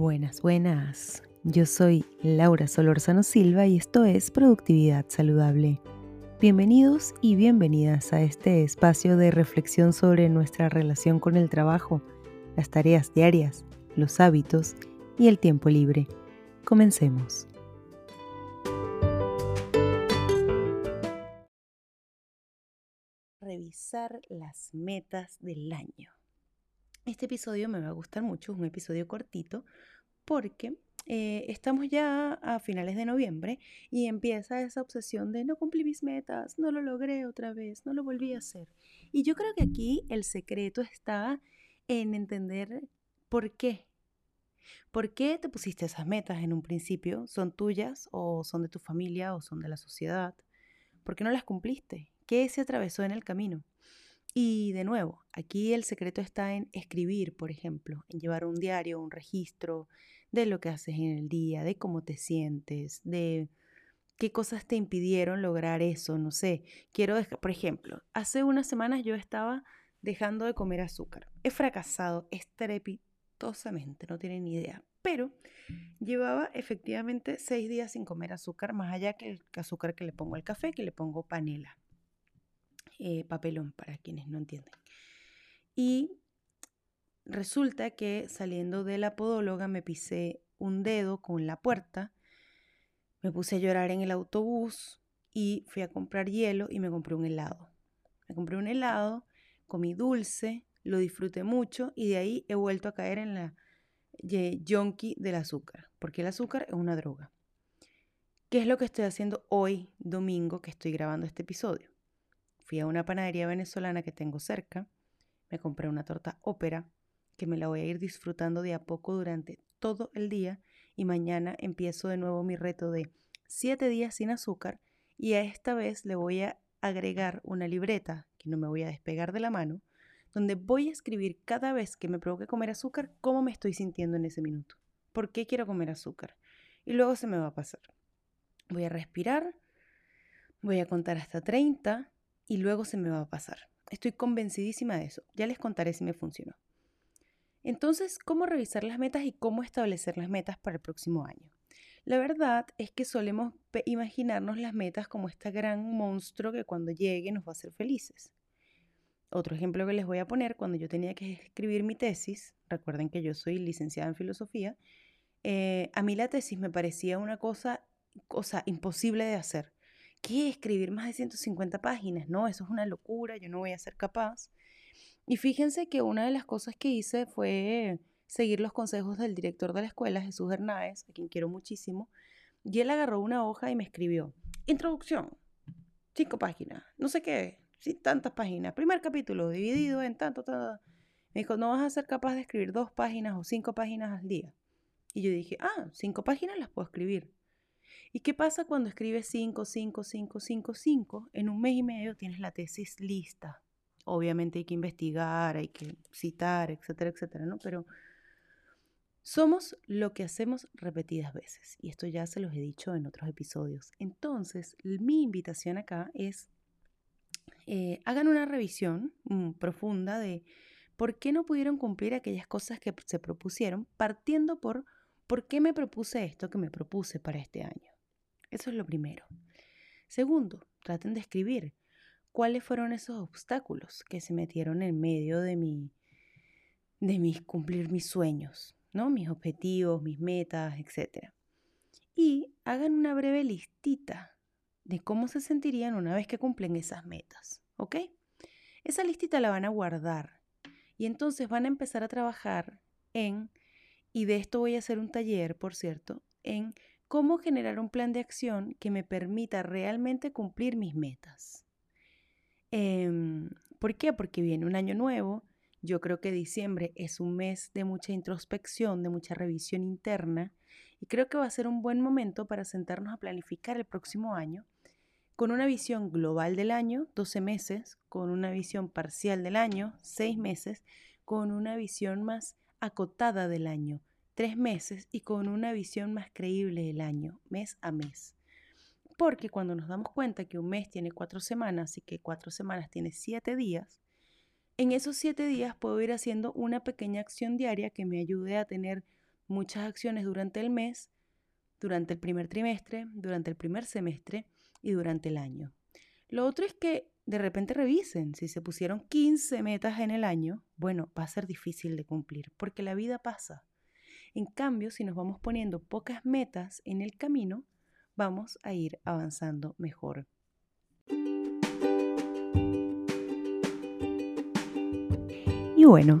Buenas, buenas. Yo soy Laura Solorzano Silva y esto es Productividad Saludable. Bienvenidos y bienvenidas a este espacio de reflexión sobre nuestra relación con el trabajo, las tareas diarias, los hábitos y el tiempo libre. Comencemos. Revisar las metas del año. Este episodio me va a gustar mucho, es un episodio cortito, porque eh, estamos ya a finales de noviembre y empieza esa obsesión de no cumplí mis metas, no lo logré otra vez, no lo volví a hacer. Y yo creo que aquí el secreto está en entender por qué. ¿Por qué te pusiste esas metas en un principio? ¿Son tuyas o son de tu familia o son de la sociedad? ¿Por qué no las cumpliste? ¿Qué se atravesó en el camino? Y de nuevo, aquí el secreto está en escribir, por ejemplo, en llevar un diario, un registro de lo que haces en el día, de cómo te sientes, de qué cosas te impidieron lograr eso, no sé. Quiero, por ejemplo, hace unas semanas yo estaba dejando de comer azúcar. He fracasado estrepitosamente, no tienen ni idea. Pero llevaba efectivamente seis días sin comer azúcar, más allá que el azúcar que le pongo al café, que le pongo panela. Eh, papelón, para quienes no entienden. Y resulta que saliendo de la podóloga me pisé un dedo con la puerta, me puse a llorar en el autobús y fui a comprar hielo y me compré un helado. Me compré un helado, comí dulce, lo disfruté mucho y de ahí he vuelto a caer en la yonki del azúcar, porque el azúcar es una droga. ¿Qué es lo que estoy haciendo hoy, domingo, que estoy grabando este episodio? Fui a una panadería venezolana que tengo cerca, me compré una torta ópera que me la voy a ir disfrutando de a poco durante todo el día y mañana empiezo de nuevo mi reto de 7 días sin azúcar y a esta vez le voy a agregar una libreta que no me voy a despegar de la mano, donde voy a escribir cada vez que me provoque comer azúcar cómo me estoy sintiendo en ese minuto. ¿Por qué quiero comer azúcar? Y luego se me va a pasar. Voy a respirar, voy a contar hasta 30 y luego se me va a pasar. Estoy convencidísima de eso. Ya les contaré si me funcionó. Entonces, ¿cómo revisar las metas y cómo establecer las metas para el próximo año? La verdad es que solemos imaginarnos las metas como este gran monstruo que cuando llegue nos va a hacer felices. Otro ejemplo que les voy a poner, cuando yo tenía que escribir mi tesis, recuerden que yo soy licenciada en filosofía, eh, a mí la tesis me parecía una cosa, cosa imposible de hacer. ¿Qué? Escribir más de 150 páginas, no, eso es una locura, yo no voy a ser capaz. Y fíjense que una de las cosas que hice fue seguir los consejos del director de la escuela, Jesús Hernández, a quien quiero muchísimo, y él agarró una hoja y me escribió, introducción, cinco páginas, no sé qué, sí, tantas páginas, primer capítulo dividido en tanto, tanto. Me dijo, no vas a ser capaz de escribir dos páginas o cinco páginas al día. Y yo dije, ah, cinco páginas las puedo escribir. ¿Y qué pasa cuando escribes 5, 5, 5, 5, 5? En un mes y medio tienes la tesis lista. Obviamente hay que investigar, hay que citar, etcétera, etcétera, ¿no? Pero somos lo que hacemos repetidas veces. Y esto ya se los he dicho en otros episodios. Entonces, mi invitación acá es, eh, hagan una revisión mm, profunda de por qué no pudieron cumplir aquellas cosas que se propusieron, partiendo por por qué me propuse esto que me propuse para este año. Eso es lo primero. Segundo, traten de escribir cuáles fueron esos obstáculos que se metieron en medio de mi de mis cumplir mis sueños, ¿no? Mis objetivos, mis metas, etc. Y hagan una breve listita de cómo se sentirían una vez que cumplen esas metas, ¿ok? Esa listita la van a guardar y entonces van a empezar a trabajar en, y de esto voy a hacer un taller, por cierto, en cómo generar un plan de acción que me permita realmente cumplir mis metas. Em, ¿Por qué? Porque viene un año nuevo. Yo creo que diciembre es un mes de mucha introspección, de mucha revisión interna, y creo que va a ser un buen momento para sentarnos a planificar el próximo año con una visión global del año, 12 meses, con una visión parcial del año, 6 meses, con una visión más acotada del año, tres meses y con una visión más creíble del año, mes a mes. Porque cuando nos damos cuenta que un mes tiene cuatro semanas y que cuatro semanas tiene siete días, en esos siete días puedo ir haciendo una pequeña acción diaria que me ayude a tener muchas acciones durante el mes, durante el primer trimestre, durante el primer semestre y durante el año. Lo otro es que de repente revisen, si se pusieron 15 metas en el año, bueno, va a ser difícil de cumplir, porque la vida pasa. En cambio, si nos vamos poniendo pocas metas en el camino, vamos a ir avanzando mejor. Y bueno,